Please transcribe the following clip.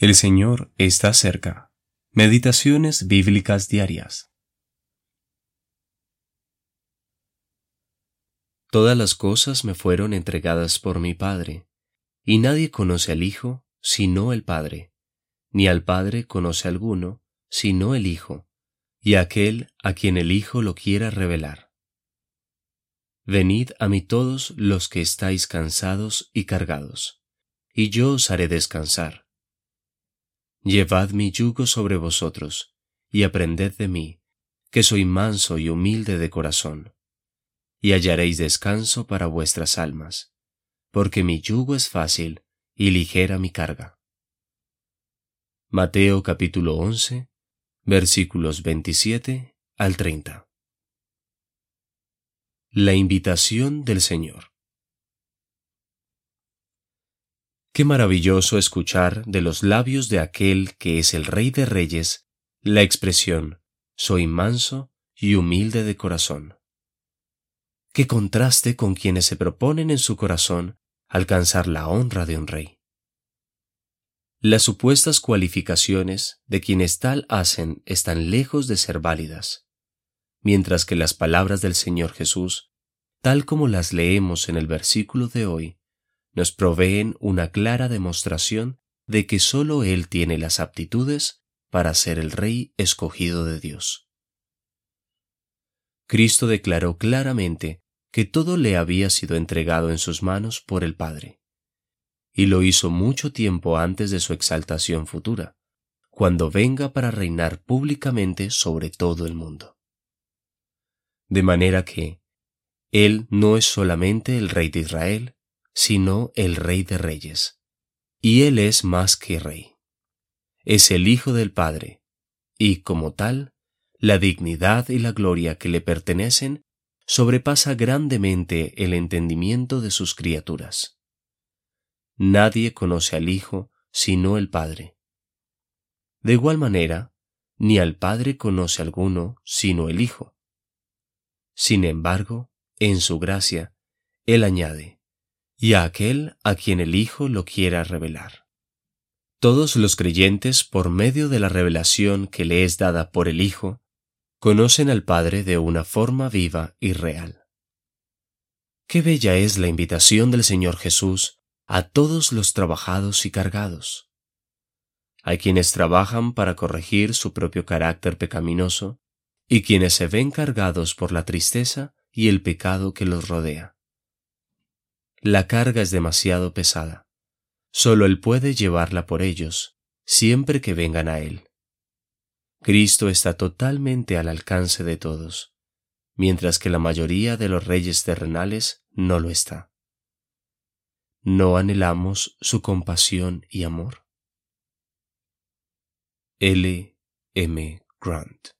El Señor está cerca. Meditaciones bíblicas diarias. Todas las cosas me fueron entregadas por mi Padre, y nadie conoce al Hijo sino el Padre, ni al Padre conoce alguno sino el Hijo, y aquel a quien el Hijo lo quiera revelar. Venid a mí todos los que estáis cansados y cargados, y yo os haré descansar. Llevad mi yugo sobre vosotros, y aprended de mí, que soy manso y humilde de corazón, y hallaréis descanso para vuestras almas, porque mi yugo es fácil y ligera mi carga. Mateo capítulo 11, versículos 27 al 30. La invitación del Señor. Qué maravilloso escuchar de los labios de aquel que es el Rey de Reyes la expresión soy manso y humilde de corazón. Qué contraste con quienes se proponen en su corazón alcanzar la honra de un rey. Las supuestas cualificaciones de quienes tal hacen están lejos de ser válidas, mientras que las palabras del Señor Jesús, tal como las leemos en el versículo de hoy, nos proveen una clara demostración de que sólo Él tiene las aptitudes para ser el Rey escogido de Dios. Cristo declaró claramente que todo le había sido entregado en sus manos por el Padre, y lo hizo mucho tiempo antes de su exaltación futura, cuando venga para reinar públicamente sobre todo el mundo. De manera que, Él no es solamente el Rey de Israel, sino el Rey de Reyes. Y Él es más que Rey. Es el Hijo del Padre, y como tal, la dignidad y la gloria que le pertenecen sobrepasa grandemente el entendimiento de sus criaturas. Nadie conoce al Hijo sino el Padre. De igual manera, ni al Padre conoce alguno sino el Hijo. Sin embargo, en su gracia, Él añade, y a aquel a quien el Hijo lo quiera revelar. Todos los creyentes, por medio de la revelación que le es dada por el Hijo, conocen al Padre de una forma viva y real. Qué bella es la invitación del Señor Jesús a todos los trabajados y cargados. Hay quienes trabajan para corregir su propio carácter pecaminoso y quienes se ven cargados por la tristeza y el pecado que los rodea. La carga es demasiado pesada. Solo Él puede llevarla por ellos, siempre que vengan a Él. Cristo está totalmente al alcance de todos, mientras que la mayoría de los reyes terrenales no lo está. ¿No anhelamos su compasión y amor? L. M. Grant